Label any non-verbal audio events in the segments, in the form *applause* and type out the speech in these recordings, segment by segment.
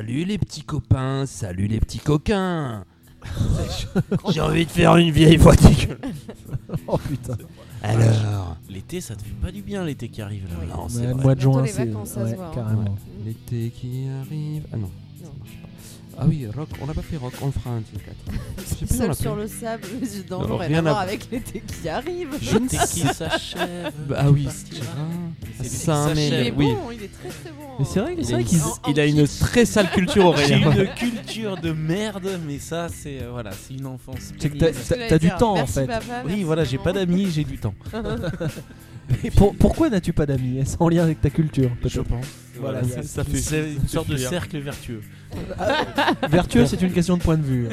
salut les petits copains, salut les petits coquins. *laughs* J'ai envie de faire une vieille voix dégueulasse. Oh putain. Alors, L'été, ça te fait pas du bien l'été qui arrive là. non, c'est le mois de juin, c'est ouais, hein. carrément. L'été qui arrive. Ah non. ça Non. Ah oui, rock, on n'a pas fait rock, on le fera un de ces quatre. Seul sur le sable, *laughs* les dents, Non, rien rien à voir avec l'été qui arrive. Je ne L'été sais qui s'achève. Bah, ah oui, c'est l'été qui mais- Il est s'achève. oui. bon, il est très très bon. Mais c'est vrai, Il c'est a vrai une- qu'ils. En- en il a une très sale culture J'ai Aurélien. une culture de merde, mais ça, c'est euh, voilà, c'est une enfance. C'est que t'as- du temps, en fait. Oui, voilà, j'ai pas d'amis, j'ai du temps. *laughs* Pourquoi n'as-tu pas d'amis? Est-ce en lien avec ta culture Je pense. Voilà, Voilà, ça- fait c'est une sorte de cercle vertueux. Vertueux, c'est une question de point de vue.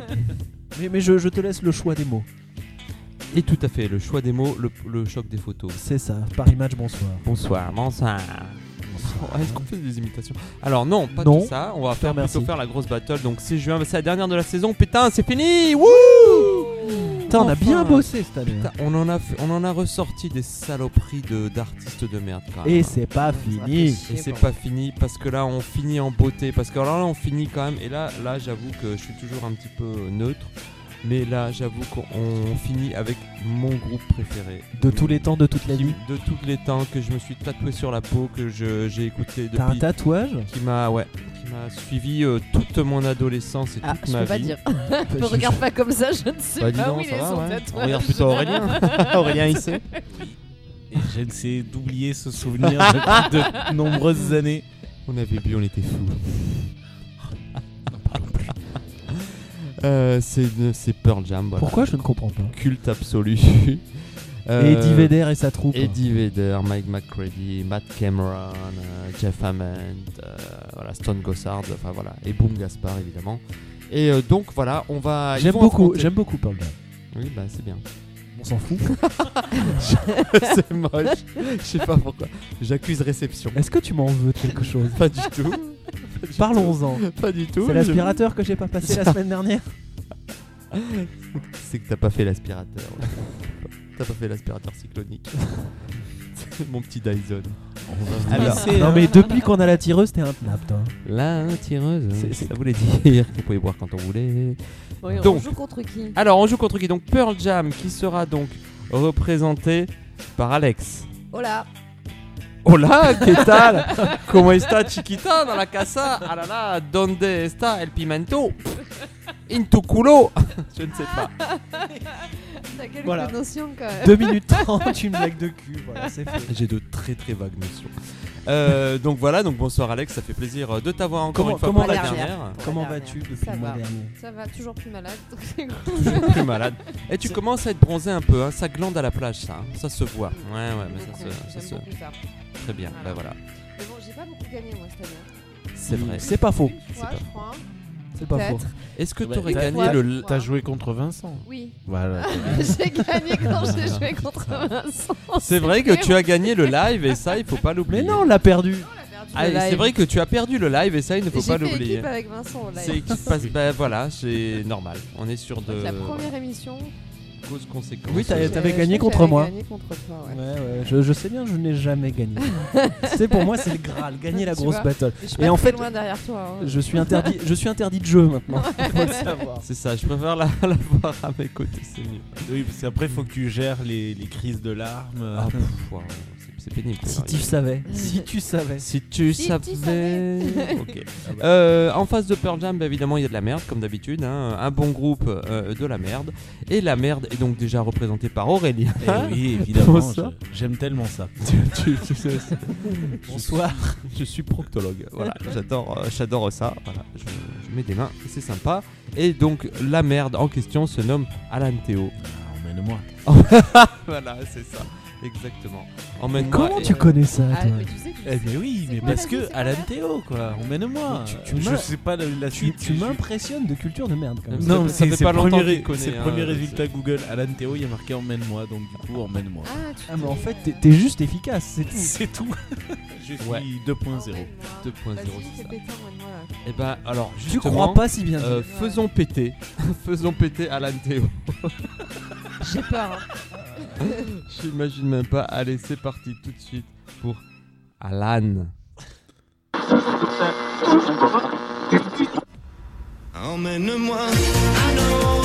Mais, mais je, je te laisse le choix des mots. Et tout à fait, le choix des mots, le, le choc des photos. C'est ça. Paris Match, bonsoir. Bonsoir, bonsoir. Est-ce qu'on fait des imitations? Alors non, pas Non. tout ça. On va faire plutôt faire la grosse battle. Donc c'est juin, c'est la dernière de la saison. Putain, c'est fini. Wouh Putain, on a bien Enfin. bossé cette année. Putain, on en a fait- on en a ressorti des saloperies de d'artistes de merde. Quand même, Et hein. c'est pas fini. Et c'est pas fini parce que là on finit en beauté parce que alors là on finit quand même et là là j'avoue que je suis toujours un petit peu neutre mais là j'avoue qu'on finit avec mon groupe préféré De tous les temps, de toute la vie. de tous les temps que je me suis tatoué sur la peau que je- j'ai écouté T'as un depuis tatouage qui m'a ouais qui m'a suivi euh, toute mon adolescence et Ah, toute je ma peux pas vie. dire. *laughs* *laughs* Me regarde pas comme ça, je ne sais Bah, dis pas donc, où il ça est va, son ouais. tatouage. Regarde plutôt Aurélien. *laughs* Aurélien il sait. Et j'essaie d'oublier ce souvenir depuis de nombreuses années. On avait bu, on était fous. Euh, c'est Pearl Jam. voilà. Pourquoi je ne comprends pas Culte absolu. *laughs* Euh, Eddie Vedder et sa troupe. Eddie Vedder, Mike McCready, Matt Cameron, euh, Jeff Hammond, euh, voilà, Stone Gossard, enfin voilà, et Boom Gaspard évidemment. Et donc voilà, on va. J'aime beaucoup, j'aime beaucoup Pearl Jam. Oui, bah c'est bien. On s'en fout. *laughs* c'est moche. Je sais pas pourquoi. J'accuse réception. Est-ce que tu m'en veux de quelque chose? Pas du tout. Parlons-en. Pas du tout. C'est l'aspirateur que j'ai pas passé la semaine dernière. C'est que t'as pas fait l'aspirateur. t'as pas fait l'aspirateur cyclonique. C'est Mon petit Dyson. Alors, non mais depuis qu'on a la tireuse, t'es un toi. La tireuse, ça voulait dire qu'on pouvait boire quand on voulait. Oui, on joue contre qui? Alors, on joue contre qui? Donc Pearl Jam qui sera donc représenté par Alex. Là Hola, ¿qué tal? ¿Cómo está Chiquita? Dans la casa? Ah là là, ¿dónde está el pimento? In tu culo? Je ne sais pas. T'as quelques Voilà. notions quand même. 2 minutes 30, une blague de cul, voilà, c'est fait. J'ai de très très vagues notions. Euh, donc voilà, donc bonsoir Alex, ça fait plaisir de t'avoir encore Comment- une fois comment pour la dernière. dernière Comment vas-tu depuis Ça le mois va. dernier Ça va, toujours plus malade. donc c'est *laughs* cool. Toujours plus malade. Et tu commences à être bronzé un peu, hein. ça glande à la plage ça, hein. ça se voit. Ouais ouais, mais ça se, ça se... Très bien, Voilà. bah voilà. Mais bon, j'ai pas beaucoup gagné moi cette année. C'est vrai. C'est pas faux. Une fois, je crois. C'est pas faux. Est-ce que tu aurais gagné Ouais. le... T'as joué contre Vincent. Oui. Voilà. *laughs* j'ai gagné quand j'ai joué contre Vincent. C'est vrai que tu as gagné le live et ça, il faut pas l'oublier. Mais non, on l'a perdu. Ah, c'est vrai que tu as perdu le live et ça, il ne faut J'ai pas fait l'oublier. équipe avec Vincent au live. C'est qui se passe. *laughs* Bah voilà, c'est normal. On est sur de la première émission. Cause conséquence. Oui, t'avais gagné contre moi. gagné contre toi, ouais. Ouais, ouais, je, je sais bien, je n'ai jamais gagné. *laughs* c'est pour moi, c'est le Graal, gagner la grosse vois. battle. Je suis Et pas en fait, loin derrière toi. hein. Je suis interdit, je suis interdit de jeu maintenant. *laughs* C'est ça, je préfère la, *laughs* la voir à mes côtés, c'est mieux. Oui, parce qu'après, faut que tu gères les, les crises de larmes. Ah, pff, c'est- pénible. Si tu savais, si tu savais. Si tu Si tu savais. savais. *laughs* ok. Euh, en face de Pearl Jam, bah, évidemment, il y a de la merde, comme d'habitude. hein. Un bon groupe euh, de la merde. Et la merde est donc déjà représentée par Aurélien. Eh oui, *laughs* évidemment. J'aime tellement ça. *laughs* Tu- tu- tu- Bonsoir. Je suis proctologue. Voilà, j'adore, euh, j'adore ça. Voilà, je, je mets des mains, c'est sympa. Et donc la merde en question se nomme Alan Théo. Ah, Emmène-moi. voilà, c'est ça, exactement. Emmène-moi. Comment et- tu connais ça, Ah, toi mais tu sais, tu Eh sais- mais oui, c'est mais quoi, parce vas-y, que c'est Alan quoi Théo quoi, emmène-moi. Tu- tu je m'as- sais pas la, la Tu, suite. tu m'impressionnes de culture de merde quand même. Non, mais ça c'est fait c'est pas le longtemps premier, qu'il connaît, c'est le hein, premier je résultat Google. Alan Théo, il y a marqué emmène-moi, donc du coup emmène-moi. Ah, tu Ah, mais en fait, t'es- t'es juste efficace, c'est tout. C'est tout. *laughs* Je suis Ouais. 2.0. Emmène-moi. 2.0, Vas-y, c'est fais ça. péter, emmène-moi, là. Et ben alors Tu justement, crois pas si bien euh, dire. faisons péter, *laughs* faisons péter Alan Théo. *laughs* J'ai peur. hein. *laughs* J'imagine même pas. Allez, c'est parti tout de suite pour Alan. Emmène-moi. I know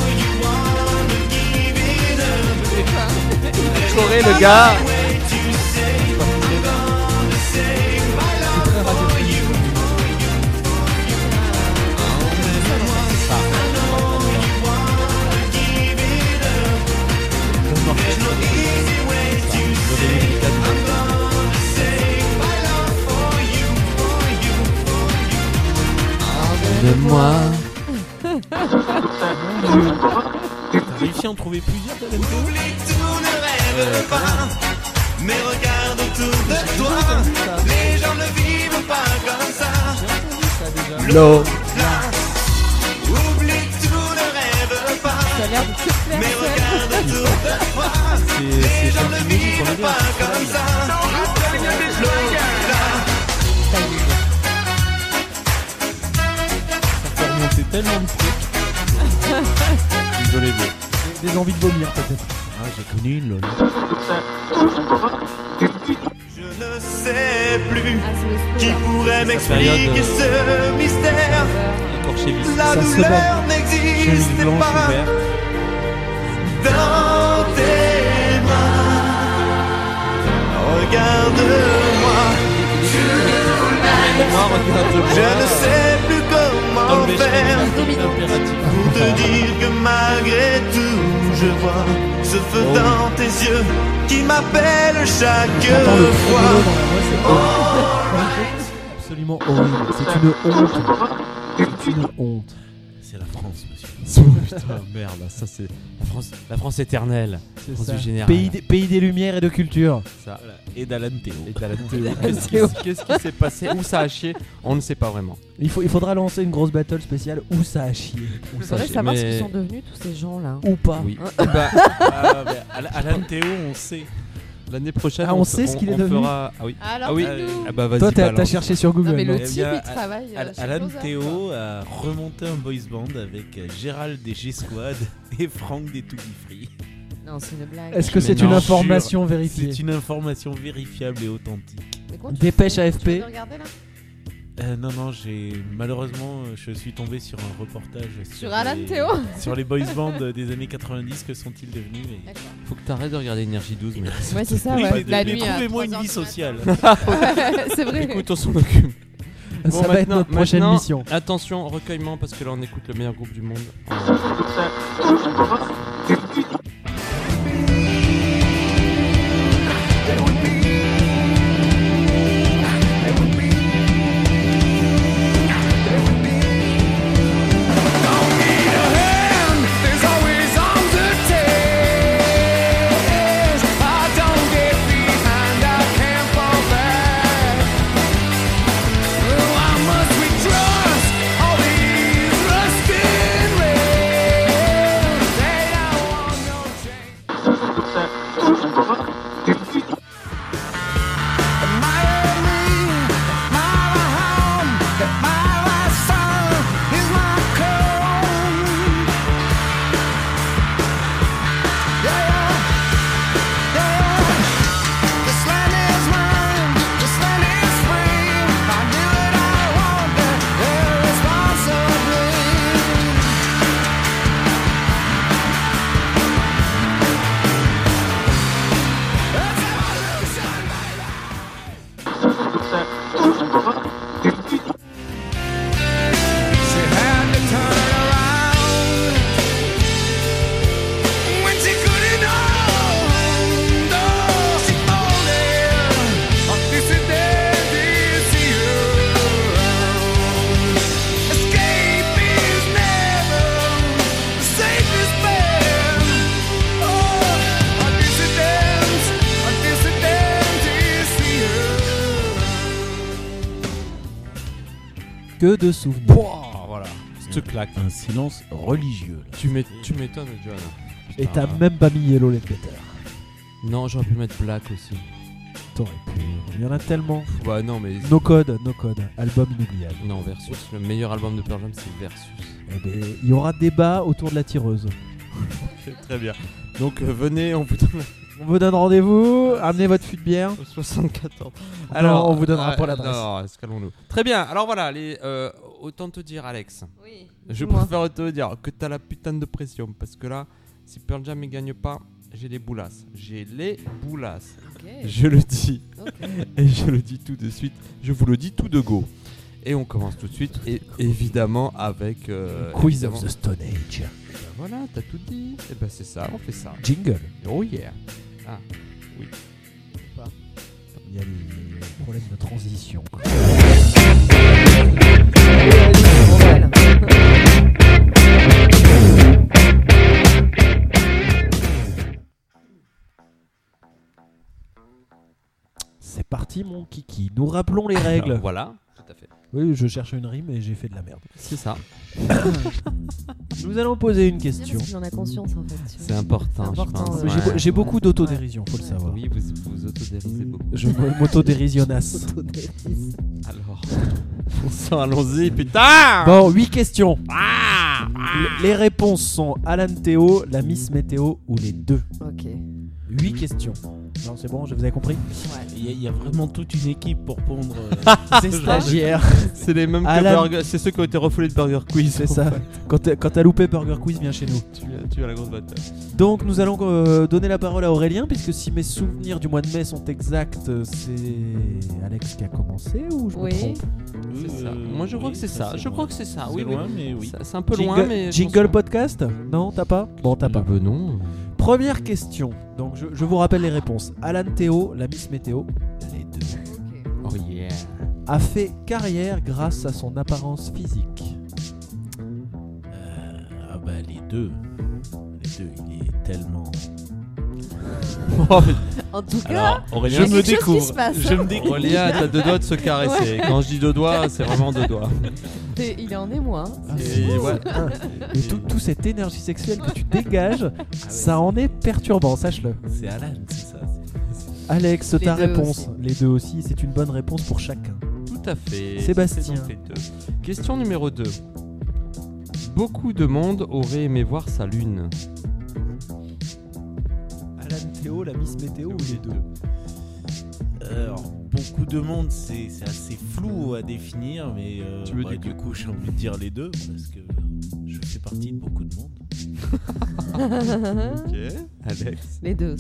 réussi à en trouver plusieurs de Oublie tout, ne rêve pas. Mais regarde autour de toi. Les gens ne vivent pas comme ça. L'eau. Oublie tout, ne rêve pas. Ça a l'air de te plaire. Mais ça. regarde *laughs* autour de toi. C'est Les c'est gens ne vivent pas comme ça. Ça fait remonter tellement de trucs. *laughs* Désolé, mais. Des envies de vomir peut-être. Ah, j'ai connu une lol. Je ne sais plus Ah, qui pourrait sa période, m'expliquer ce mystère. La Ça se douleur n'existe pas dans tes mains. Regarde-moi, Moi, regarde-moi. je ne sais pour te dire que malgré tout, je vois ce feu Oh. dans tes yeux qui m'appelle chaque fois. horrible. Absolument horrible. C'est une honte. C'est une honte. C'est la France, monsieur. *laughs* Putain, merde, ça c'est France, la France éternelle. C'est France ça. du général. Pays, des, pays des lumières et de culture. Ça. Voilà. Et d'Alan Théo. *laughs* Qu'est-ce qui- s'est passé Où ça a chié On ne sait pas vraiment. Il, faut, il faudra lancer une grosse battle spéciale où ça a chié. Où ça a chié. savoir ce qu'ils sont devenus tous ces gens-là. Ou pas. Oui. Ah, mais Al- Alan Théo, on sait. L'année prochaine, Ah, on sait ce qu'il est devenu fera- Ah oui. Alors, Ah oui. Ah bah vas-y. Toi, t'as cherché sur Google. Non, mais le non Eh type, il travaille. euh, Alan. Théo a remonté un boys band avec euh, Gérald des G-Squad *laughs* et Franck des To Be Free. Non, c'est une blague. Est-ce que c'est une information vérifiée C'est une information vérifiable et authentique. Dépêche AFP. regarder, là? Euh, non, non, j'ai malheureusement, euh, je suis tombé sur un reportage sur, Sur Alan les... Théo sur les boys bands des années 90. Que sont-ils devenus mais-. Faut que t'arrêtes de regarder Énergie 12. Mais... Ouais, c'est ça, ouais. La nuit. trouvez-moi une 3 vie sociale. c'est vrai. Écoute, on s'en occupe. Ça Bon, va être maintenant- notre prochaine mission. Attention, recueillement, parce que là on écoute le meilleur groupe du monde. Que de souvenirs. Pouah, voilà. Claque. Un silence religieux. là. Tu m'é- tu m'étonnes, John. Et Putain. t'as même pas mis Yellow Ledbetter. Non, j'aurais pu mettre Black aussi. T'aurais pu. Il y en a tellement. Bah non, mais. No Code, No Code. Album inoubliable. Non, Versus. Le meilleur album de Pearl Jam, c'est Versus. Eh ben, il y aura débat autour de la tireuse. *laughs* Très bien. Donc euh, venez, on vous donne On vous donne rendez-vous. Amenez votre fût de bière. 74. Alors, on vous donnera euh, pas l'adresse. Non, escalons-nous. Très bien. Alors voilà, les, euh, autant te dire, Alex. Oui. Je préfère te dire que t'as la putain de pression parce que là, si Pearl Jam ne gagne pas, j'ai les boulasses. J'ai les boulasses. Ok. Je le dis ok. *laughs* et je le dis tout de suite. Je vous le dis tout de go. Et on commence tout de suite et évidemment avec euh, Quiz évidemment- of the Stone Age. Ben voilà, t'as tout dit. Et ben c'est ça, on fait ça. Jingle. Oh yeah. Il y a les problèmes de transition. C'est parti, mon kiki. Nous rappelons les règles. Voilà, tout à fait. Oui, je cherche une rime et j'ai fait de la merde. C'est ça. *laughs* Nous allons poser une question. parce qu'il en a conscience en fait. C'est important, je pense. ouais. J'ai beaucoup d'autodérision, faut le savoir. Oui, vous vous autodérisez beaucoup. Je m'autodérisionnasse. *laughs* Autodérision. Alors, allons-y, putain Bon, 8 questions. Ah Les- Les réponses sont Alan Théo, la Miss Météo ou les deux? Ok. 8 questions. Non, c'est bon, je vous avez compris Ouais. Il y, a- il y a vraiment toute une équipe pour pondre. euh, *laughs* *laughs* C'est stagiaire. C'est les mêmes que Burger- C'est ceux qui ont été refoulés de Burger Quiz. C'est ça. Quand t'as quand t'as loupé Burger Quiz, viens chez nous. Tu, as- tu as la grosse botte. Donc nous allons euh, donner la parole à Aurélien, puisque si mes souvenirs du mois de mai sont exacts, euh, c'est Alex qui a commencé ou je me Oui. trompe? C'est ça. Moi, je crois que c'est ça. Je crois que c'est ça. C'est Oui, oui. loin, mais oui. Ça- C'est un peu Jingle, loin, mais. jingle podcast? Non, t'as pas? Bon, t'as pas. Non. Première question. Donc je, je vous rappelle les réponses. Alan Théo, la Miss Météo, les deux. Oh yeah. a fait carrière grâce à son apparence physique. Euh, ah bah les deux. Les deux, il est tellement. *laughs* En tout cas, Alors, Aurélien, je me qui découvre. se passe, Je me découvre. Aurélien, t'as deux doigts de se caresser. Quand je dis deux doigts, c'est vraiment deux doigts. il est en émoi. hein. Et ouais. Et tout, tout cette énergie sexuelle que tu dégages, ça en est perturbant, sache-le. C'est Alan, c'est ça. Alex, Les ta réponse. aussi. Les deux aussi, c'est une bonne réponse pour chacun. Tout à fait. Sébastien. Question numéro 2. Beaucoup de monde aurait aimé voir sa lune. La Miss Météo ou les deux Alors, beaucoup de monde, c'est assez flou à définir, mais euh, Tu veux bah, du du coup, j'ai envie de dire les deux, parce que je fais partie de beaucoup de monde. Ok. *laughs* Alex. Les deux.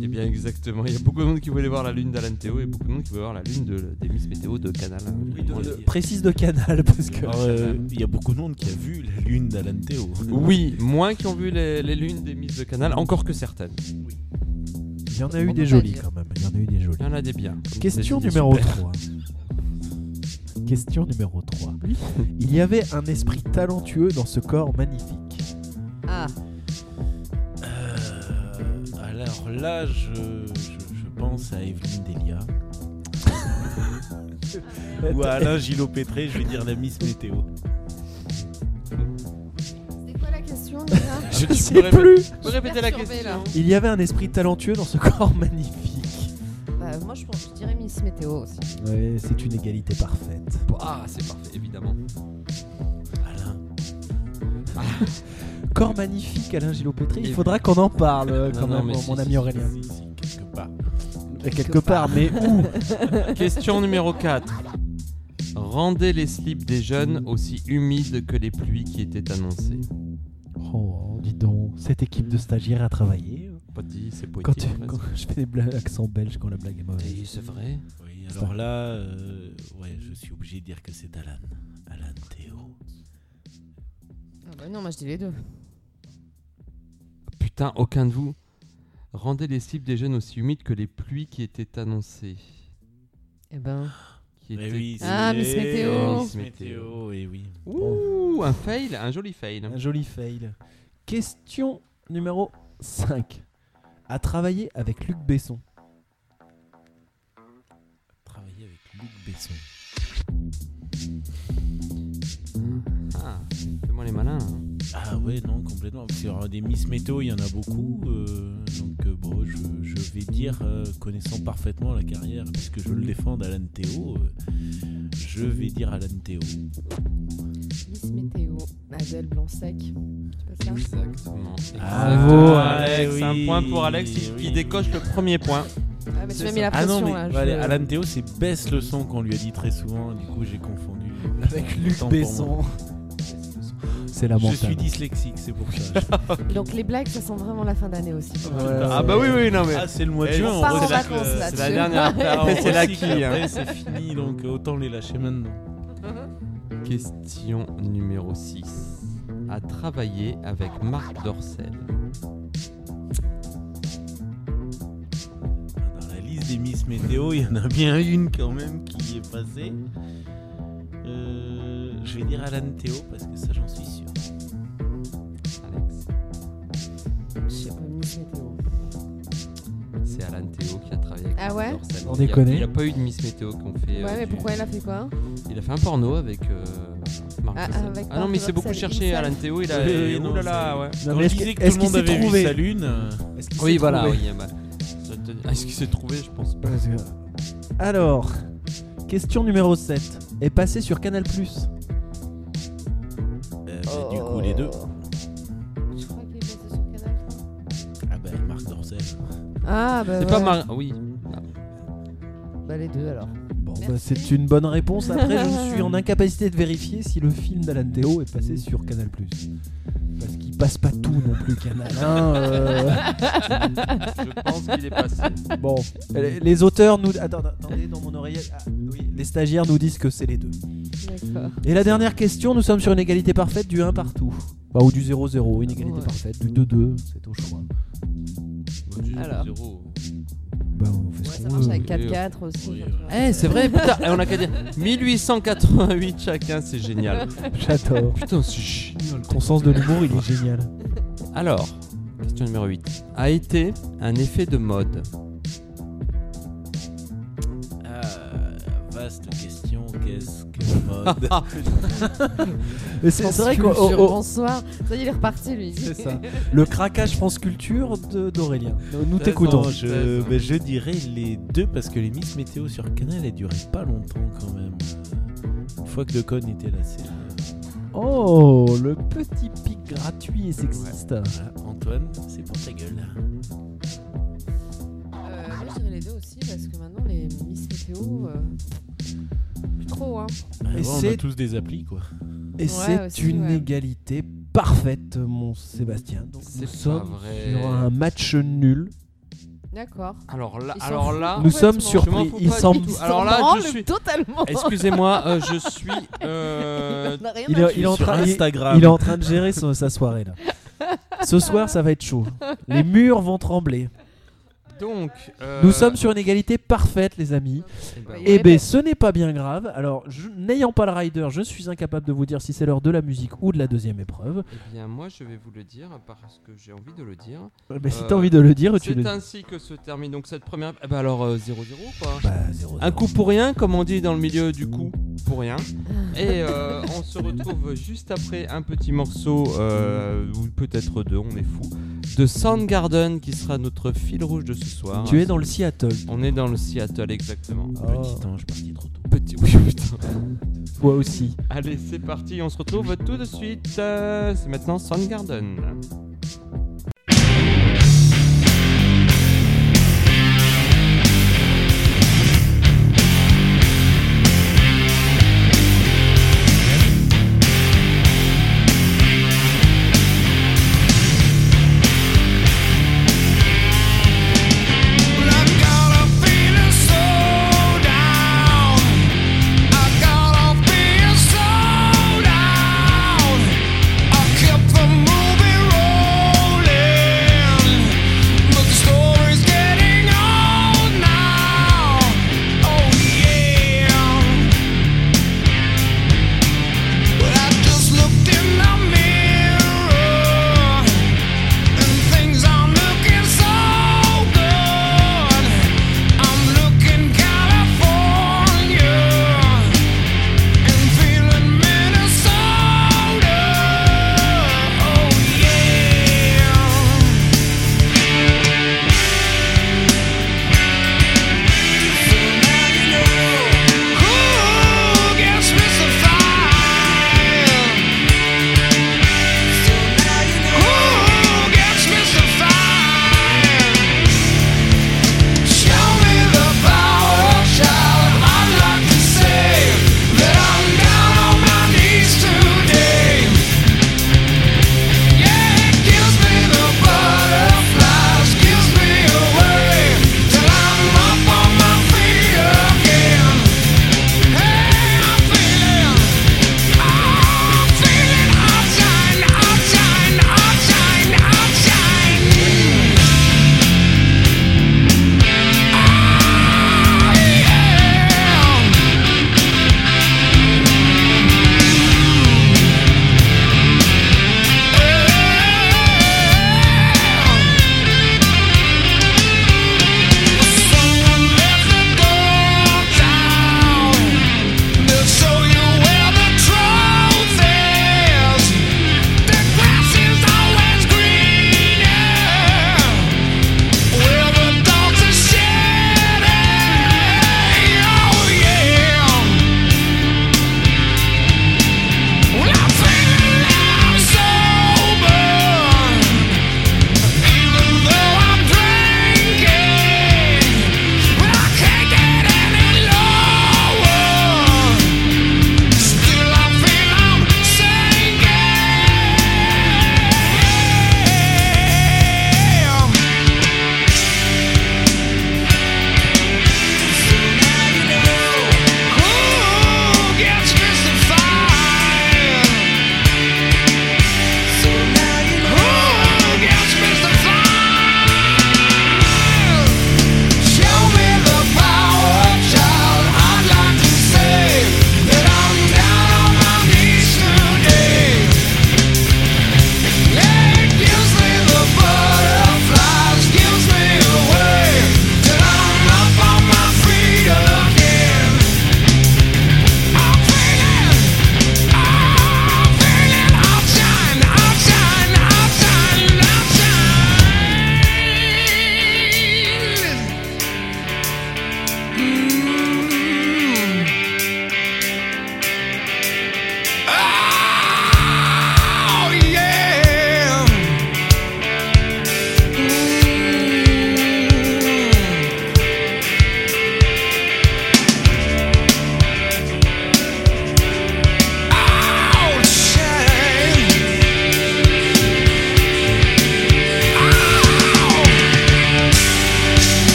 Eh bien, exactement. Il y a beaucoup de monde qui voulait voir la lune d'Alan Théo et beaucoup de monde qui voulait voir la lune de, des Miss Météo de Canal. Oui, de- précise de canal *laughs* parce que. Alors, euh, il y a beaucoup de monde qui a vu la lune d'Alan Théo. Oui, moins qui ont vu les, les lunes des Miss de Canal, encore que certaines. Il y en a On eu des jolies quand même. Il y en a eu des jolies. Il y en a des biens. Question des numéro super. 3. Question numéro 3. Il y avait un esprit talentueux dans ce corps magnifique. Ah, Euh, alors là, je, je, je pense à Evelyne Delia. *laughs* Ou à Alain Gillot-Pétré, je vais dire la Miss Météo. c'est quoi la question déjà Je Tu sais plus. Répéter la question là. Il y avait un esprit talentueux dans ce *laughs* corps magnifique. Bah, Moi je, pense, je dirais Miss Météo aussi. Ouais, c'est une égalité parfaite. Ah, c'est parfait, évidemment. Alain. *laughs* Corps magnifique, Alain Gillot-Pétry. Il faudra qu'on en parle quand Non, même, mon si, ami Aurélien. Si, si, quelque part. Et quelque part, mais où? *laughs* Question numéro 4. Rendez les slips des jeunes aussi humides que les pluies qui étaient annoncées. Oh, dis donc, cette équipe de stagiaires a travaillé. Pas dit, c'est Quand, poétique. tu- vas-y. quand je fais des blagues accent belge quand la blague est mauvaise. Oui, c'est vrai. Oui, alors là, euh, ouais, je suis obligé de dire que c'est Alan. Alan Théo. Ah bah non, moi je dis les deux. Putain, aucun de vous. Rendez les slips des jeunes aussi humides que les pluies qui étaient annoncées. Eh ben, Qui Eh étaient- oui, Ah, Miss Météo. Miss Météo, et oui. Ouh, un fail, un joli fail. Un joli fail. Question numéro 5. A travaillé avec Luc Besson. Travailler avec Luc Besson. Ah, fais-moi les malins. hein. Ah ouais, non, complètement. Parce qu'il y aura des Miss Météo, il y en a beaucoup. euh, donc euh, bon, je, je vais dire, euh, connaissant parfaitement la carrière, puisque je le défends d'Alan Théo, euh, je vais dire Alan Théo. Miss Météo. Adèle Blanc-Sec. C'est pas ça? Exactement. Bravo, Exactement, Alex, Alex. Un point pour Alex qui, oui. décoche le premier point. Ah, mais tu m'as mis la Ah non, mais là. je- allez, Alan Théo, c'est baisse le son qu'on lui a dit très souvent. Du coup, j'ai confondu. Avec Luc. Besson. C'est Je suis dyslexique, c'est pour ça. *laughs* Donc les blagues, ça sent vraiment la fin d'année aussi. Ouais. Ah bah oui, oui, non mais. Ah, c'est le mois de Eh, juin. on on part en recycle, vacances, là, C'est la dernière. Après, c'est. Après, Hein. c'est fini, donc autant les lâcher maintenant. *laughs* Question numéro 6. A travaillé avec Marc Dorcel. Dans la liste des Miss Météo, il y en a bien une quand même qui est passée. Euh, je vais dire Alan Théo parce que ça, j'en suis sûr. Sans Il déconner. Il n'y a pas eu de Miss Météo qu'on fait. euh, Ouais, mais du- pourquoi elle a fait quoi Il a fait un porno avec euh, Marc Ah, avec Ah non, Marc mais il s'est beaucoup cherché. Alan Théo, il a. Non, là là, ouais. Quand mais je est-ce que tout le monde avait vu sa lune. euh, Oui, voilà, oui. dis- Est-ce qu'il s'est trouvé Je pense pas. Alors, question numéro 7. Est passé sur Canal+. euh, bah, Du coup, les deux. Je crois qu'il est passé sur Canal. Ah bah, Marc Dorcel. Ah bah C'est ouais. pas Mar... Oui. Bah les deux alors. Bon, bah, c'est une bonne réponse. Après, je *laughs* suis en incapacité de vérifier si le film d'Alan Théo est passé sur Canal+. Parce qu'il passe pas tout non plus, Canal. hein, euh. Je pense qu'il est passé. Bon, les les auteurs nous... Attends, attendez, dans mon oreillette. Ah, oui, les stagiaires nous disent que c'est les deux. Et la dernière question, nous sommes sur une égalité parfaite du 1 partout. Bah, ou du 0-0, une égalité Ouais. parfaite, du 2-2, c'est au choix. Alors. Bah, on fait Ouais, ce ça marche avec oui, 4-4 aussi. oui, ouais. Eh, c'est vrai, putain, eh, on a qu'à dire 1888 chacun, c'est génial. J'adore. Putain, c'est génial. Ton sens de l'humour, il est génial. Alors, question numéro 8. A été un effet de mode? Ah, vaste question, qu'est-ce mode *laughs* Mais c'est vrai Culture, au- Bonsoir. Ça y est, il est reparti lui. C'est ça. *laughs* Le craquage France Culture de- d'Aurélien. Nous, nous Non, t'écoutons. Je, ben, je dirais les deux parce que les Miss Météo sur Canal elles duraient pas longtemps quand même. Une fois que le con était là, c'est Oh, le petit pic gratuit et sexiste. Voilà, Antoine, c'est pour ta gueule. Euh, moi je dirais les deux aussi parce que maintenant les Miss Météo. euh, plus trop hein. Ah, Et ouais, on c'est- a tous des applis quoi. Et Ouais, c'est aussi, une ouais. égalité parfaite, mon Sébastien. Donc C'est nous sommes vrai. sur un match nul. D'accord. Alors là, Ils s'en alors foutent là, Nous sommes surpris. Il semble. Alors là, je suis. totalement. Excusez-moi, euh, je suis. *laughs* euh, Il est, foutre. il est en train, il- Instagram. il est en train de gérer son- sa soirée là. Ce soir, ça va être chaud. Les murs vont trembler. Donc. euh, Nous sommes sur une égalité parfaite, les amis. eh ben. Eh ben, ce n'est pas bien grave. Alors, n'ayant pas le rider, je suis incapable de vous dire si c'est l'heure de la musique ou de la deuxième épreuve. Eh bien, moi, je vais vous le dire parce que j'ai envie de le dire. Euh, ben, si Euh, t'as envie de le dire, tu C'est le dis. ainsi que se termine donc cette première. Eh ben alors euh, 0-0 quoi. Bah, zéro, Un coup pour rien, comme on dit dans le milieu du coup pour rien. Et euh, on se retrouve juste après un petit morceau, euh, ou peut-être deux, on est fou, de Soundgarden qui sera notre fil rouge de ce soir. Tu es dans le Seattle. On est dans le Seattle exactement. Petit ange parti trop tôt. Petit, oui putain. *laughs* Toi aussi. Allez, c'est parti, on se retrouve tout de suite. Euh, c'est maintenant Soundgarden.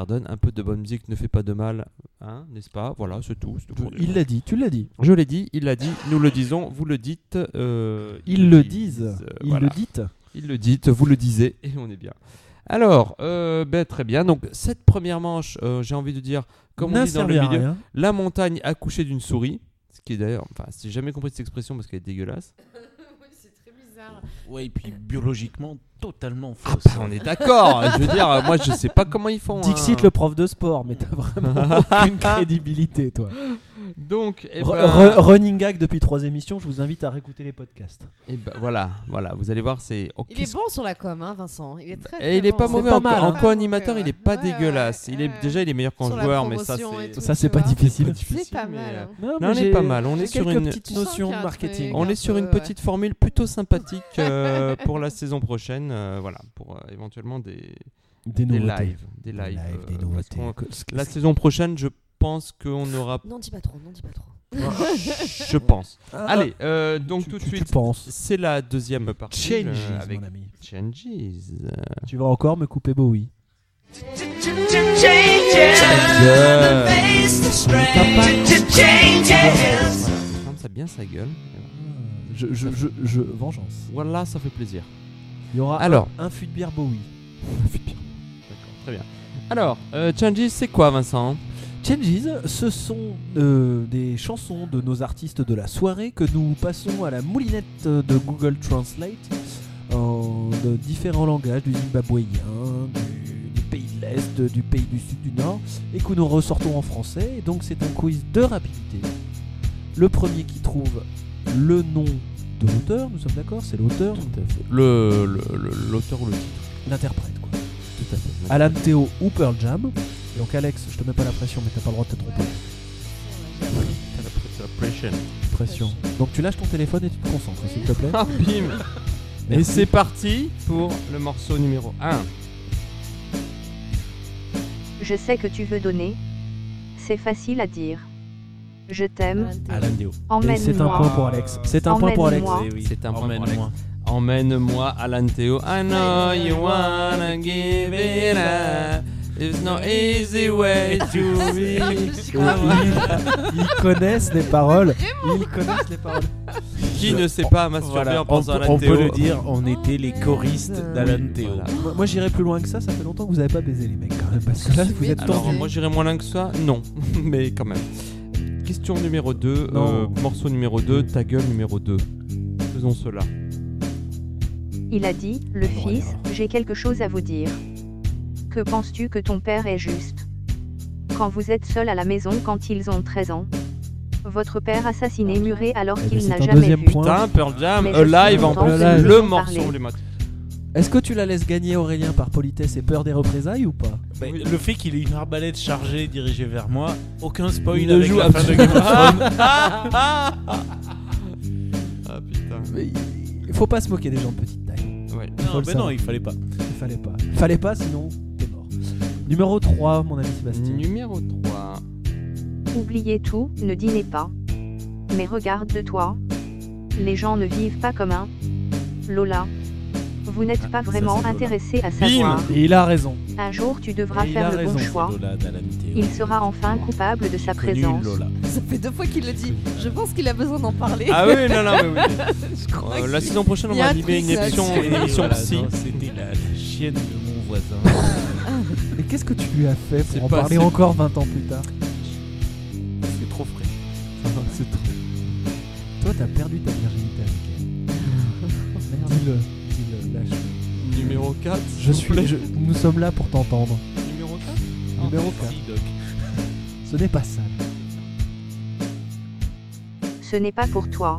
Soundgarden, un peu de bonne musique ne fait pas de mal, hein, n'est-ce pas? Voilà, c'est tout. Il l'a dit, tu l'as dit. Je l'ai dit, il l'a dit, nous le disons, vous le dites. euh, Ils le disent. euh, Ils voilà. le dites. Ils le dites, vous le disiez, et on est bien. Alors, euh, ben, très bien. Donc, cette première manche, euh, j'ai envie de dire, comme on dit dans le milieu, la montagne accouchée d'une souris. Ce qui est d'ailleurs, enfin, j'ai jamais compris cette expression parce qu'elle est dégueulasse. Ouais, et puis biologiquement, totalement Ah fausse. bah, on est d'accord. je veux dire, moi, je sais pas comment ils font. Dixit hein. le prof de sport, mais t'as vraiment *laughs* aucune crédibilité, toi. Donc, eh ben, re- running gag depuis trois émissions, je vous invite à réécouter les podcasts. eh ben, voilà, voilà, vous allez voir, c'est. ok, Il est bon sur la com, hein, Vincent. Il est très, Et très il est bon. pas mauvais pas en, mal, en hein. co-animateur, Ouais, il est pas ouais, dégueulasse. ouais, il est déjà il est meilleur qu'en joueur, mais ça et c'est Ça, c'est pas difficile. C'est pas mal. euh, hein. Non, Non, on est j'ai- pas mal, on est sur une- de un marketing. On est sur une petite formule plutôt sympathique euh, *laughs* pour la saison prochaine, euh, voilà, pour euh, éventuellement des, Des lives, des lives. euh, la saison prochaine, je pense qu'on aura, Non, dis pas trop, non, dis pas trop. je pense. *laughs* Ah, Allez, euh, donc tu- tout de tu- tu suite, penses. c'est la deuxième partie Changes, euh, avec mon ami. Changes. Tu vas encore me couper Bowie. Ferme ça bien sa gueule. Je, je, je, je- vengeance. Voilà, ça fait plaisir. Il y aura Alors. un, un fût de bière Bowie. D'accord, très bien. Alors, euh, Changes, c'est quoi, Vincent? Changes, ce sont euh, des chansons de nos artistes de la soirée que nous passons à la moulinette de Google Translate en de différents langages, du zimbabwéen, du, du pays de l'Est, du pays du Sud, du Nord, et que nous ressortons en français. Et donc c'est un quiz de rapidité. Le premier qui trouve le nom de l'auteur, nous sommes d'accord, c'est l'auteur, Le le- le- l'auteur ou le titre? L'interprète. quoi. Tout à fait. Alan Théo ou Pearl Jam. Donc Alex, je te mets pas la pression, mais t'as pas le droit de te tromper. Pression. Pression. Donc tu lâches ton téléphone et tu te concentres, s'il te plaît. *laughs* Ah, bim Et c'est parti pour le morceau numéro 1. Je sais que tu veux donner. C'est facile à dire. Je t'aime. Alain Déo. Et c'est un point pour Alex. C'est un point pour Alex. Emmène-moi. Oui. C'est un point pour Emmène-moi. Emmène-moi Alan Théo. I know you wanna give it up. There's no easy way to reach. Ils connaissent les paroles. Ils connaissent les paroles. Qui ne sait pas masturber Voilà, en on, pensant à peut- Alan on Théo peut le dire, on était les choristes d'Alan Théo. Voilà. Moi, moi, j'irai plus loin que ça. Ça fait longtemps que vous avez pas baisé les mecs quand même. Parce que là, vous êtes Alors, moi j'irais moins loin que ça Non, *laughs* mais quand même. Question numéro 2, Non. morceau numéro 2, ta gueule numéro 2. Faisons cela. Il a dit, le fils, j'ai quelque chose à vous dire. Que penses-tu que ton père est juste? Quand vous êtes seul à la maison quand ils ont 13 ans? Votre père assassiné muré alors Eh qu'il n'a un jamais deuxième vu. point. Putain, Pearl Jam, Mais euh, suis en contente plus, que nous le morceau emblématique. Est-ce que tu la laisses gagner Aurélien par politesse et peur des représailles ou pas? Bah. Le fait qu'il ait une arbalète chargée dirigée vers moi, aucun spoil Ne avec joue la fin de Game of Thrones. *laughs* ah putain. Mais il faut pas se moquer des gens de petite taille. Ouais. Non, le mais savoir. non, il fallait pas. Il fallait pas. Il fallait pas, sinon. Numéro 3, mon ami Sébastien. Numéro 3. Oubliez tout, ne dînez pas. Mais regarde-toi. Les gens ne vivent pas comme un. Lola. Vous n'êtes Ah, pas vraiment intéressé à savoir. Et il a raison. Un jour tu devras Et il faire a le bon choix. Lola. Il sera enfin coupable de sa présence. Lola. Ça fait deux fois qu'il le dit. Je pense qu'il a besoin d'en parler. Ah oui, non, non, mais oui. *laughs* Je crois Euh, que la c'est- saison prochaine, on Il y a va un animer une truc émission, une émission Voilà, psy. non, C'était la, la chienne de mon voisin. Qu'est-ce que tu lui as fait pour en pas- parler encore 20 ans plus tard C'est trop frais. C'est trop. Toi, t'as perdu ta virginité avec elle. *laughs* Dis-le, dis-le, lâche. Numéro 4. Je suis, je- nous sommes là pour t'entendre. Numéro 4 Numéro 4. Si, Doc. Ce n'est pas ça. Ce n'est pas pour toi.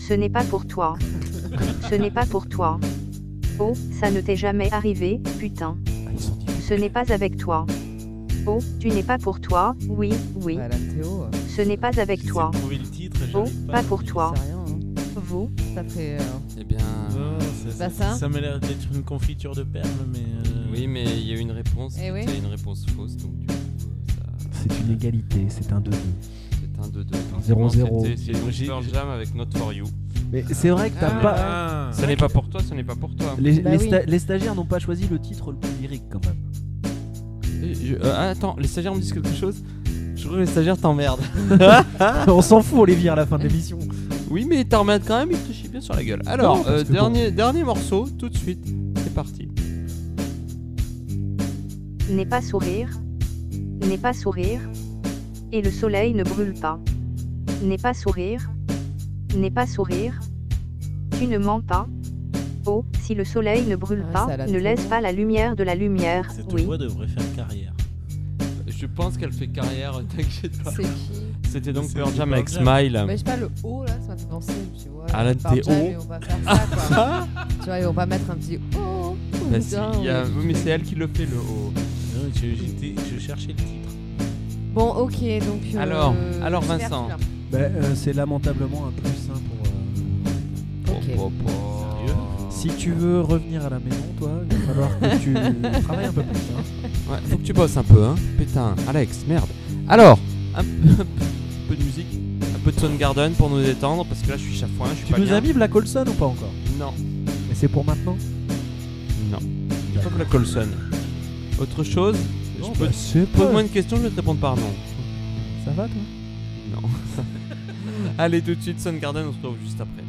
Ce n'est pas pour toi. Ce n'est pas pour toi. Oh, ça ne t'est jamais arrivé, putain. Ce n'est pas avec toi. Oh, tu n'es pas pour toi, oui, oui. Voilà, Théo. euh, Ce n'est pas avec J'essaie toi. de trouver le titre, Oh, j'arrive pas pour toi. c'est rien. hein. Vous, Ça fait. euh, Eh bien. Non, ça, Bah, ça, ça. m'a l'air d'être une confiture de perles, mais. euh, Oui, mais il y a eu une réponse. Eh oui. C'était une réponse fausse, donc du coup, euh, ça- C'est une égalité, c'est un 2-2. c'est un 2-2. 0-0. C'était- C'est Pearl Jam avec Not For You. Mais c'est vrai que t'as Ah. pas. Ah, Ce n'est pas pour toi, ce n'est pas pour toi. Les, Bah les oui. sta- les stagiaires n'ont pas choisi le titre le plus lyrique quand même. je- euh, attends, les stagiaires me disent quelque chose Je crois que les stagiaires t'emmerdent. *laughs* On s'en fout, Olivier, à la fin de l'émission. Oui, mais ils t'emmerdent quand même, ils te chient bien sur la gueule. Alors, Non, parce euh, que dernier, dernier morceau, tout de suite. C'est parti. N'est pas sourire. N'est pas sourire. Et le soleil ne brûle pas. N'est pas sourire. N'est pas sourire. Tu ne mens pas. Oh, si le soleil ne brûle Ouais, pas, ne laisse pas la lumière de la lumière. Cette Oui. voix devrait faire carrière. Je pense qu'elle fait carrière, *laughs* t'inquiète pas. C'est qui? C'était donc Pearl Jam avec. Smile. Mais je sais pas, le haut là, ça m'a fait penser. Tu vois, Alan, Pearl t'es Jam, haut vont pas faire ça quoi. *laughs* tu vois, ils vont pas mettre un petit oh. Bah si, putain, il y a- oui. mais c'est elle qui le fait le haut. Non, je, je cherchais le titre. Bon, ok, donc. euh, Alors, Vincent. Bah, euh, c'est lamentablement un plus hein, pour. euh, Ok. Si tu veux revenir à la maison, toi, il va falloir que tu *laughs* travailles un peu plus. hein. Ouais, faut que tu bosses un peu, hein. Putain, Alex, merde. Alors, un peu, un peu de musique, un peu de Soundgarden pour nous détendre, parce que là je suis chafouin, je suis Tu pas nous bien. as mis Black Olson ou pas encore? Non, Mais c'est pour maintenant? Non. Faut que la Colson. Autre chose? Non, Je peux- bah, pas- Pose-moi une question, je vais te répondre par non. Ça va, toi? Allez, tout de suite, Soundgarden, on se retrouve juste après.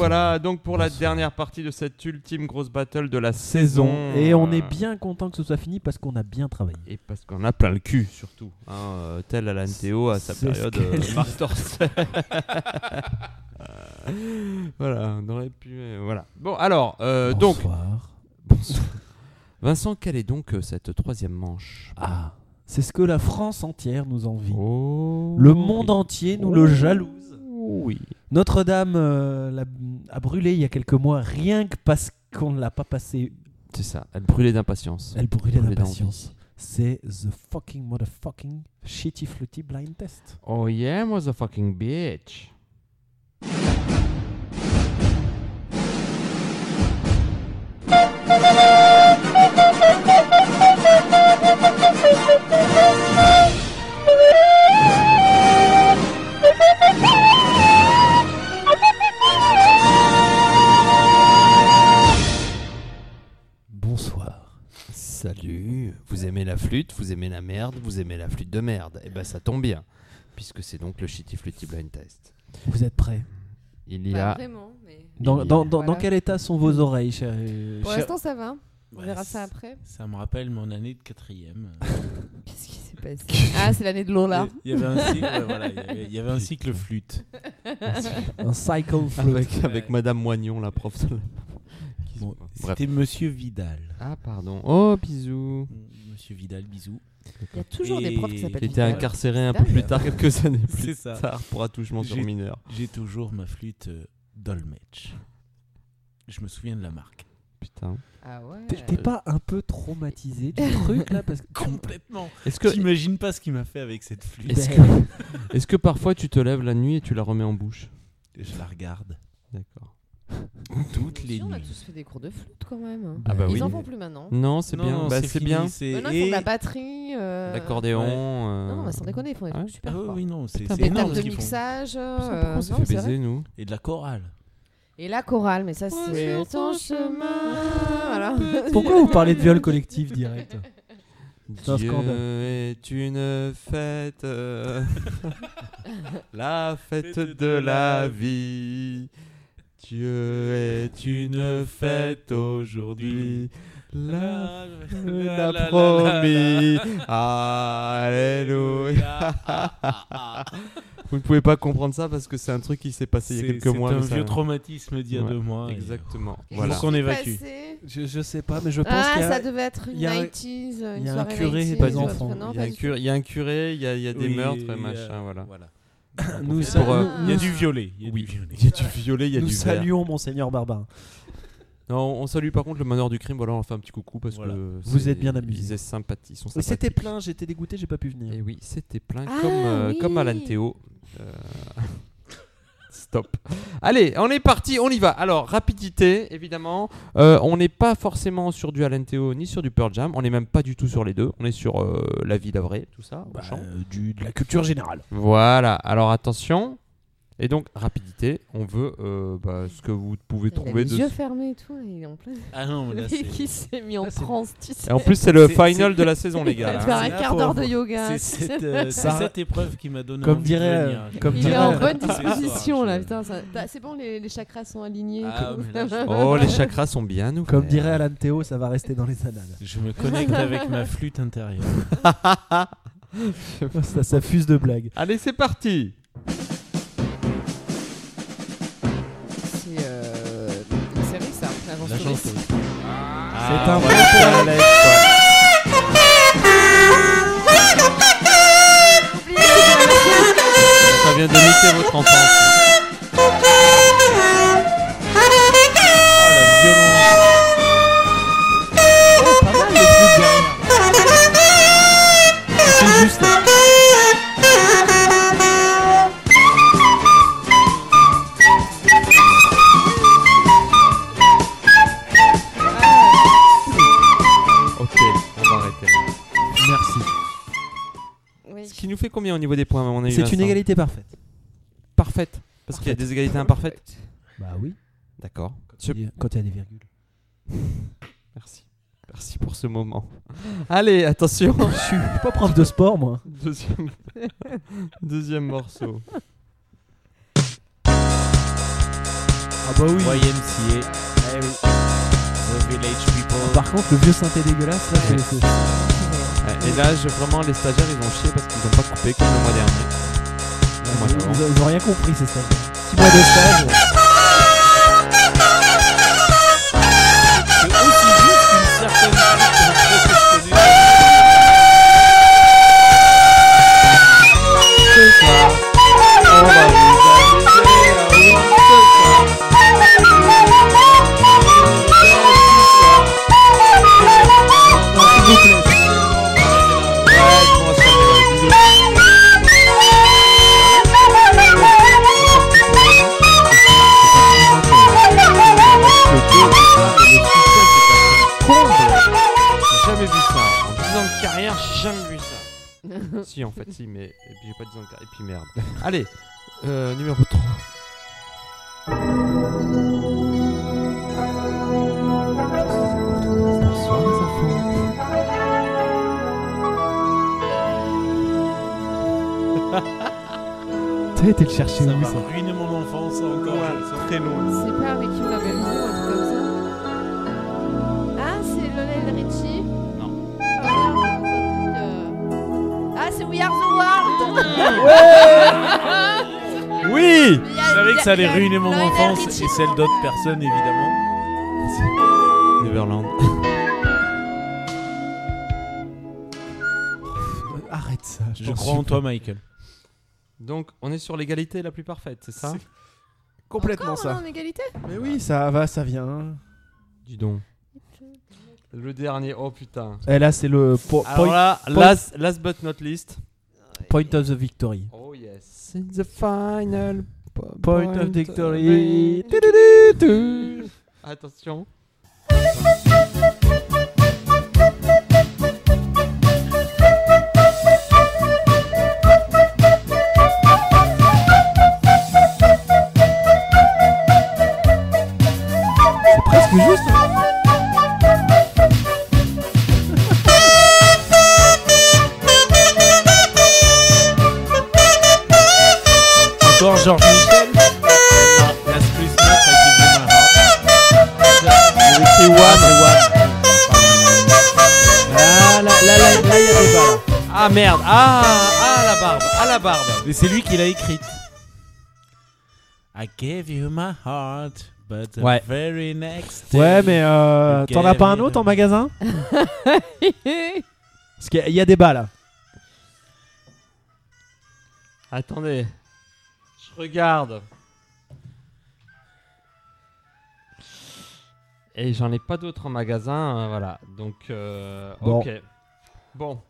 Revoilà donc pour la dernière partie de cette ultime grosse battle de la saison. Et on est bien content que ce soit fini parce qu'on a bien travaillé. Et parce qu'on a plein le cul, surtout. Hein, euh, tel Alan Théo à sa période euh, Dorcel. *laughs* voilà, on aurait pu. euh, voilà. Bon, alors, euh, donc. Bonsoir. Bonsoir. Vincent, quelle est donc euh, cette troisième manche? Ah, c'est ce que la France entière nous envie. Oh. Le monde entier nous le jalouse. Oui. Notre-Dame euh, a brûlé il y a quelques mois rien que parce qu'on ne l'a pas passé. C'est ça, elle brûlait d'impatience. Elle brûlait Brûlait d'impatience. C'est the fucking motherfucking shitty flutty blind test. Oh yeah, motherfucking bitch. Salut, vous aimez la flûte, vous aimez la merde, vous aimez la flûte de merde. Et ben ça tombe bien, puisque c'est donc le Shitty Flutty Blind Test. Vous êtes prêts? Il y Pas a vraiment, mais dans, dans, dans, Voilà. dans quel état sont vos oreilles, cher, pour cher- l'instant ça va. On Ouais, verra ça après. Ça me rappelle mon année de quatrième. *laughs* Qu'est-ce qui s'est passé? Ah, c'est l'année de Lola. Il y avait un cycle, ouais, voilà, il y avait- il y avait un cycle flûte. un cycle flute avec, avec Madame Moignon, la prof. de la- Qui- Bon. C'était Monsieur Vidal. Ah pardon. Oh bisous. Monsieur Vidal, bisous. Il y a toujours des profs qui s'appellent Il était Vidal. incarcéré un peu plus tard, quelques années *laughs* plus ça. tard, pour attouchement sur J'ai- mineur. J'ai toujours ma flûte euh, Dolmetsch. Je me souviens de la marque. Putain. Ah ouais. T'es t'es pas un peu traumatisé du *laughs* truc là parce que Complètement. Est-ce que, T'imagines pas ce qu'il m'a fait avec cette flûte? est-ce que, *laughs* est-ce que parfois tu te lèves la nuit et tu la remets en bouche? Je la regarde D'accord. Toutes les on a nuits. tous fait des cours de flûte quand même. Ah bah Ils oui. en font plus maintenant. Non, c'est Non, bien. Bah, c'est fini, bien. c'est- Maintenant, ils font de la batterie. euh, L'accordéon. Ouais. euh, Non, bah, sans déconner, ils font des trucs super Ah oui, non, c'est Putain, c'est Des énorme énorme tables ce de qu'ils font. mixage. Euh, on s'est non, fait c'est vrai. baiser, nous Et de la chorale. Et la chorale, mais ça c'est ton chemin. *laughs* Voilà. Pourquoi vous parlez de viol collectif direct C'est un Dieu scandale. est une fête, euh, *laughs* la fête de la vie. Dieu est une fête aujourd'hui. La l'a promis. Alléluia. *laughs* Vous ne pouvez pas comprendre ça parce que c'est un truc qui s'est passé il y a C'est quelques c'est mois. un mais ça- vieux traumatisme d'il y a Ouais, deux mois. et- Exactement. Qu'est-ce Voilà. qu'on évacue. je, je sais pas, mais je pense Ah, qu'il y a- ça devait être une il y a un- 90s, il une y a un soirée curé et 90s, des ou autre. enfants. Non, Il y, a pas un il y a un curé, il y a, des Oui, meurtres, euh, machin, voilà. Nous, pour, euh, Il y a du violet. Il y a Oui. du violet. Il y a du violet, il y a nous du saluons monseigneur Barbarin. Non, on salue par contre le meneur du crime, voilà, on fait un petit coucou parce Voilà. que Vous c'est- êtes bien amusés. Ils, sympathie- sont c'était plein, j'étais dégoûté, j'ai pas pu venir. Et oui, c'était plein Ah, comme, euh, oui. comme Alan Théo. Euh, Stop. Allez, on est parti, on y va. Alors, rapidité, évidemment. Euh, on n'est pas forcément sur du Alan Théo ni sur du Pearl Jam. On n'est même pas du tout sur les deux. On est sur euh, la vie d'avril, tout ça. Bah, euh, du, de la culture générale. Voilà, alors attention. Et donc, rapidité, on veut euh, bah, ce que vous pouvez Il a trouver les de. yeux fermés et tout, il est en plein. Ah non, mais là, *laughs* c'est- qui s'est mis en transe, tu sais. Et en plus, c'est le final c'est- de la *laughs* saison, les gars. te faire un quart d'heure de yoga. C'est tu cette, *laughs* euh, c'est cette épreuve qui m'a donné Comme envie dirait, de venir. euh, comme Il est en bonne disposition là, putain. ça- C'est bon, les, les chakras sont alignés. Ah, là, je- Oh, les chakras sont bien ouverts. Comme dirait Alan Théo, ça va rester dans les annales. Je me connecte avec ma flûte intérieure. ça, ça fuse de blagues. Allez, c'est parti. C'est un voilà, peu c'est à l'aise, quoi. Ça vient de niquer votre enfance. Qui nous fait combien au niveau des points à mon avis, C'est une égalité parfaite. parfaite. Parce qu'il y a des égalités imparfaites. Bah oui. D'accord. Quand il y a- a des virgules. *laughs* Merci. Merci pour ce moment. Allez, attention. *laughs* Je suis pas prof de sport, moi. Deuxième, *laughs* deuxième morceau. Ah bah oui. YMCA. Eh oui. The Village People. Par contre, le vieux synthé dégueulasse, là, c'est- c'est. Ouais, Et là, je- vraiment, les stagiaires, ils ont chié parce qu'ils n'ont pas coupé comme le mois dernier. Le mois Ils, d'avant. ils ont- ils ont rien compris, ces stages. 6 mois de stage. *laughs* C'est aussi juste qu'une certaine. C'est ça. On va si, en fait, *laughs* si, mais et puis j'ai pas 10 ans de carrière. Et puis merde. *laughs* Allez, euh, numéro 3. T'as été le chercher Ça où, va ça ruiner mon enfance encore. le sens. très loin. Oui Je savais que ça allait ruiner mon enfance et celle d'autres personnes évidemment. Neverland. *laughs* Arrête ça. Je crois en toi, Michael. Donc, on est sur l'égalité la plus parfaite, c'est ça? Complètement Encore, ça. en égalité? Mais oui, ça va, ça vient. Dis donc. Le dernier, oh putain. Et là, c'est le po- Alors point, là, point- last, last but not least. Point of the victory. Oh yes. In the final po- Point of victory. Attention. C'est presque juste. hein. Merde. Ah, ah la barbe. Ah la barbe. Mais c'est lui qui l'a écrite. I gave you my heart, but the Ouais. very next Ouais, day- mais euh, Ok, t'en as pas un mais- autre en magasin? *laughs* Parce qu'il y a- il y a des balles. Attendez. Je regarde. Et j'en ai pas d'autres en magasin, euh, voilà. Donc, euh, Bon. ok. Bon.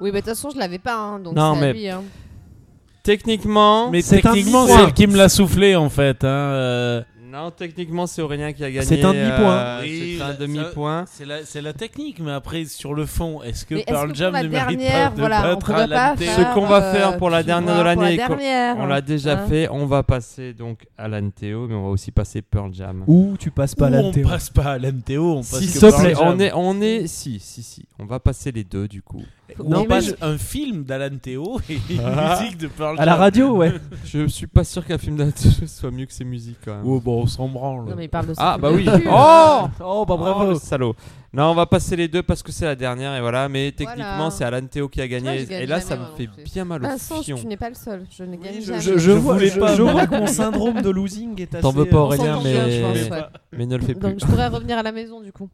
Oui, mais de toute façon, je l'avais pas, hein, donc Non, c'est à mais- lui, hein. Techniquement, Mais techniquement, c'est elle qui me l'a soufflé en fait. Hein. euh. Non, techniquement, c'est Aurélien qui a gagné. C'est un demi-point. euh, Oui, c'est un ça- demi-point. C'est la, technique, mais après, sur le fond, est-ce que Pearl Jam ne mérite dernière, pas de voilà, on à la Ce qu'on va euh, faire pour la tu dernière de l'année, la On l'a déjà hein. fait. On va passer donc à l'Anteo, mais on va aussi passer Pearl Jam. Ou tu passes pas Ou la on théo. passe pas à l'MTO, on passe S'il que te Pearl plaît, Jam. on est, on est, si, si, si, on va passer les deux du coup. Ou on passe un film d'Alan Théo et une Ah. musique de Pearl Jam. À la radio, ouais. *laughs* Je suis pas sûr qu'un film d'Anteo *laughs* soit mieux que ses musiques quand même. Oh, bon, on s'en branle. Non, mais il parle de Ah bah oui. Oh *laughs* Oh, bah Oh, bravo. le salaud. Non, on va passer les deux parce que c'est la dernière et voilà. Mais techniquement, Voilà. c'est Alan Théo qui a gagné. Moi, je gagne et là, jamais, ça me moi non fait plus. bien mal au Vincent, fion. tu n'es pas le seul. Je ne gagne je- jamais. Je, je Je vois, voulais je, pas, je vois que mon syndrome de losing est assez. T'en veux pas euh, Aurélien, s'entend mais... bien, je pense, ouais. mais ne le fais plus. Donc je pourrais revenir à la maison du coup.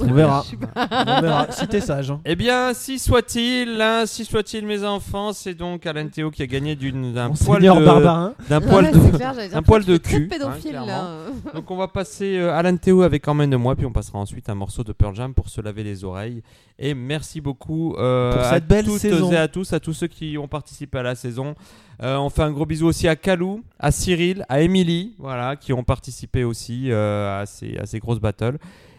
On verra. On verra. Si t'es sage. hein. Eh bien, si soit-il, hein, si soit-il, mes enfants, c'est donc Alan Théo qui a gagné d'un poil de, Barbarin. d'un poil Ouais, de, clair, un poil de cul, pédophile hein, là. Donc on va passer euh, Alan Théo avec Emmène de moi, puis on passera ensuite un morceau de Pearl Jam pour se laver les oreilles. Et merci beaucoup euh, Pour à cette belle toutes saison. et à tous, à tous ceux qui ont participé à la saison. Euh, on fait un gros bisou aussi à Kalou, à Cyril, à Emily, voilà, qui ont participé aussi euh, à, ces, à ces grosses battles.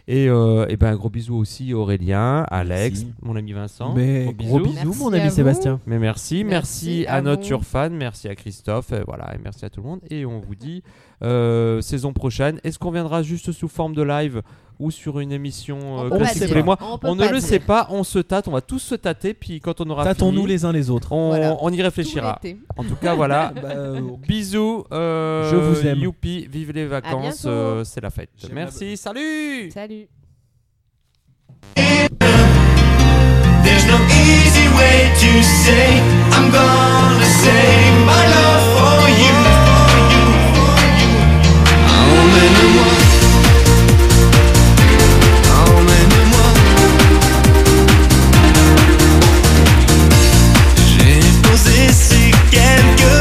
Et, euh, et ben un gros bisou aussi Aurélien, Alex, Merci. mon ami Vincent. Mais gros bisous, mon ami. Sébastien. Mais merci, merci, Merci à, à notre vous. Urfan, merci à Christophe, euh, voilà, et merci à tout le monde. Et on vous dit euh, saison prochaine. Est-ce qu'on viendra juste sous forme de live ou sur une émission On euh, classique tous les mois. On ne le dire. sait pas, on se tâte, on va tous se tâter, puis quand on aura Tâtons-nous les uns les autres. on, Voilà. on y réfléchira. En tout cas, voilà. *laughs* Bah, euh, Bisous, euh, Je vous aime. Youpi, vive les vacances, euh, c'est la fête. J'aime Merci, salut Salut. There's no easy way to say I'm gonna save my love ces quelques